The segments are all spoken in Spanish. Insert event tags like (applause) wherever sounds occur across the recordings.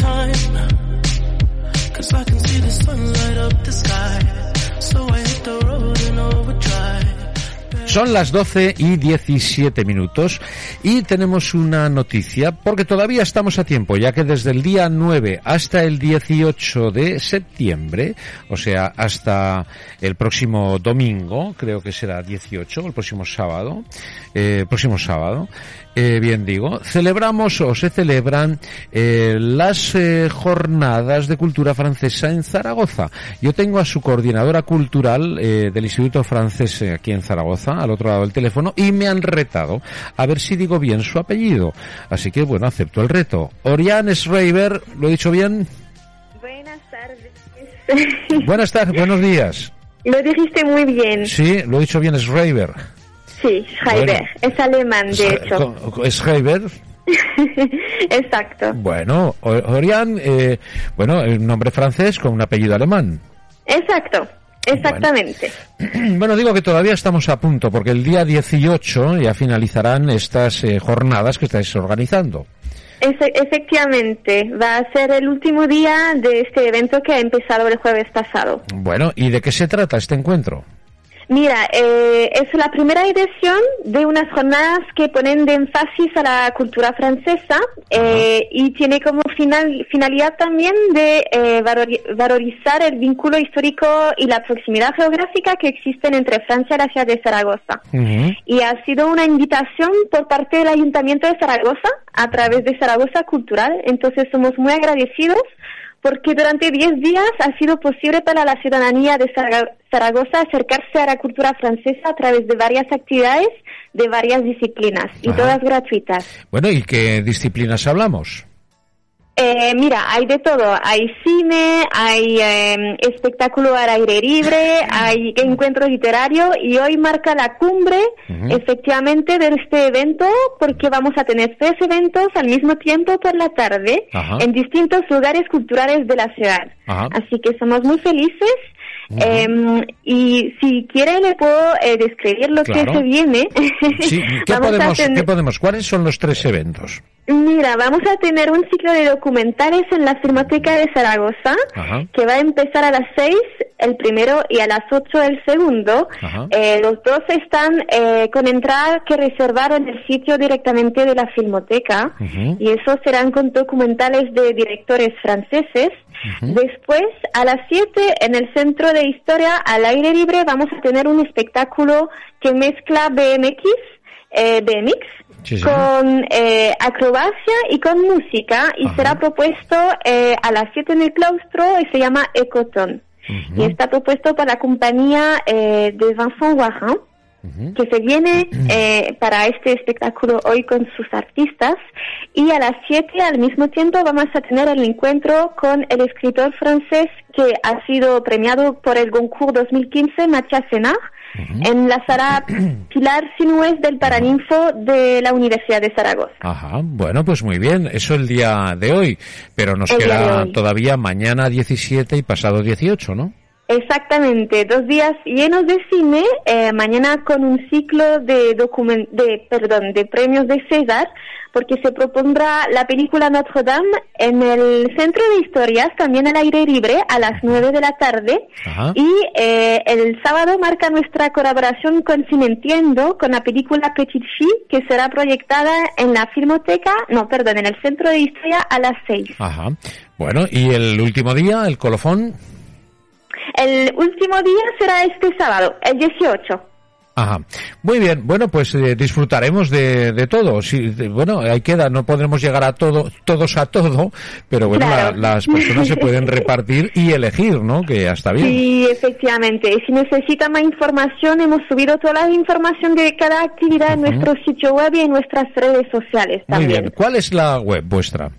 time. Cause I can see the sun light up the sky. So I hit the road and over. Son las 12 y 17 minutos y tenemos una noticia porque todavía estamos a tiempo ya que desde el día 9 hasta el 18 de septiembre, o sea, hasta el próximo domingo, creo que será 18, el próximo sábado, eh, próximo sábado, eh, bien digo, celebramos o se celebran eh, las eh, jornadas de cultura francesa en Zaragoza. Yo tengo a su coordinadora cultural eh, del Instituto Francés eh, aquí en Zaragoza, al otro lado del teléfono, y me han retado a ver si digo bien su apellido. Así que bueno, acepto el reto. Oriane Schreiber, ¿lo he dicho bien? Buenas tardes. (laughs) (laughs) Buenas tardes, buenos días. Lo dijiste muy bien. Sí, lo he dicho bien, Schreiber. Sí, Schreiber. Bueno. Es alemán, de hecho. Schreiber. (laughs) Exacto. Bueno, O- Oriane, eh, bueno, el nombre francés con un apellido alemán. Exacto. Exactamente. (clears throat) Bueno, digo que todavía estamos a punto, porque el día 18 ya finalizarán estas eh, jornadas que estáis organizando. Efe- efectivamente, va a ser el último día de este evento que ha empezado el jueves pasado. Bueno, ¿y de qué se trata este encuentro? Mira, eh, es la primera edición de unas jornadas que ponen de énfasis a la cultura francesa eh, y tiene como final, finalidad también de eh, valori- valorizar el vínculo histórico y la proximidad geográfica que existen entre Francia y la ciudad de Zaragoza. Y ha sido una invitación por parte del Ayuntamiento de Zaragoza a través de Zaragoza Cultural. Entonces somos muy agradecidos porque durante 10 días ha sido posible para la ciudadanía de Zara- Zaragoza acercarse a la cultura francesa a través de varias actividades de varias disciplinas y todas gratuitas. Bueno, ¿y qué disciplinas hablamos? Eh, mira, hay de todo. Hay cine, hay eh, espectáculo al aire libre, hay encuentro literario y hoy marca la cumbre, efectivamente, de este evento porque vamos a tener tres eventos al mismo tiempo por la tarde en distintos lugares culturales de la ciudad. Así que somos muy felices. eh, y si quiere le puedo eh, describir lo Claro. que se viene. Sí, ¿qué (laughs) podemos, tener- ¿qué podemos? ¿Cuáles son los tres eventos? Mira, vamos a tener un ciclo de documentales en la Filmoteca de Zaragoza Ajá. que va a empezar a las seis el primero y a las ocho el segundo. Eh, los dos están eh, con entrada que reservar en el sitio directamente de la Filmoteca y esos serán con documentales de directores franceses. Después, a las siete en el Centro de Historia al aire libre vamos a tener un espectáculo que mezcla BMX, eh, BMX Sí, sí. con eh, acrobacia y con música y Ajá. será propuesto eh, a las 7 en el claustro y se llama Ecoton. Ujú. Y está propuesto por la compañía eh, de Vincent Warin, Ujú. que se viene eh, para este espectáculo hoy con sus artistas. Y a las 7 al mismo tiempo vamos a tener el encuentro con el escritor francés que ha sido premiado por el Goncourt 2015, Mathias Senard, en la sala (clears throat) Pilar Sinués del Paraninfo de la Universidad de Zaragoza. Ajá, bueno, pues muy bien, eso el día de hoy, pero nos El queda todavía mañana 17 y pasado 18, ¿no? Exactamente, dos días llenos de cine, eh, mañana con un ciclo de de perdón, de premios de César, porque se propondrá la película Notre Dame en el Centro de Historias, también al aire libre, a las nueve de la tarde. Ajá. Y eh, el sábado marca nuestra colaboración con Cinentiendo, con la película Petit Fille, que será proyectada en la Filmoteca, no, perdón, en el Centro de Historia a las seis. Ajá. Bueno, y el último día, el colofón. El último día será este sábado, el 18. Ajá. Muy bien, bueno, pues eh, disfrutaremos de, de todo. Sí, de- bueno, ahí queda, no podremos llegar a todo, todos a todo, pero bueno, Claro. la- las personas se pueden (laughs) repartir y elegir, ¿no? Que ya está bien. Sí, efectivamente. Si necesitan más información, hemos subido toda la información de cada actividad en nuestro sitio web y en nuestras redes sociales Muy también. bien. ¿Cuál es la web vuestra?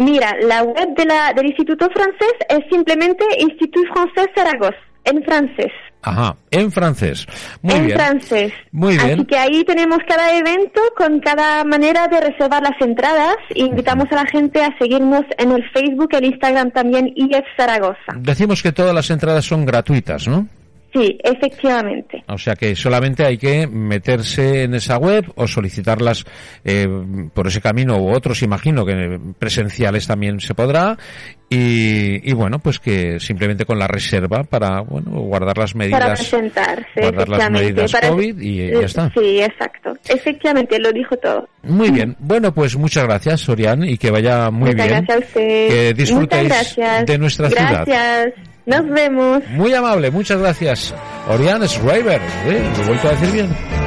Mira, la web de la, del Instituto Francés es simplemente Institut Francés Zaragoza, en francés. Ajá, en francés. Muy en bien. francés. Muy bien. Así que ahí tenemos cada evento con cada manera de reservar las entradas. Invitamos a la gente a seguirnos en el Facebook, el Instagram también, IF Zaragoza. Decimos que todas las entradas son gratuitas, ¿no? Sí, efectivamente. O sea que solamente hay que meterse en esa web o solicitarlas eh, por ese camino u otros, imagino que presenciales también se podrá. Y, y bueno, pues que simplemente con la reserva para bueno guardar las medidas. Para presentarse, guardar las medidas Para- COVID y ya está. Sí, exacto. Efectivamente, lo dijo todo. Muy bien. Bueno, pues muchas gracias, Sorian, y que vaya muy Muchas bien. gracias a usted. Que disfrutéis gracias. de nuestra ciudad. Gracias. Nos vemos. Muy amable, muchas gracias. Orián Schreiber, ¿eh? lo he vuelto a decir bien.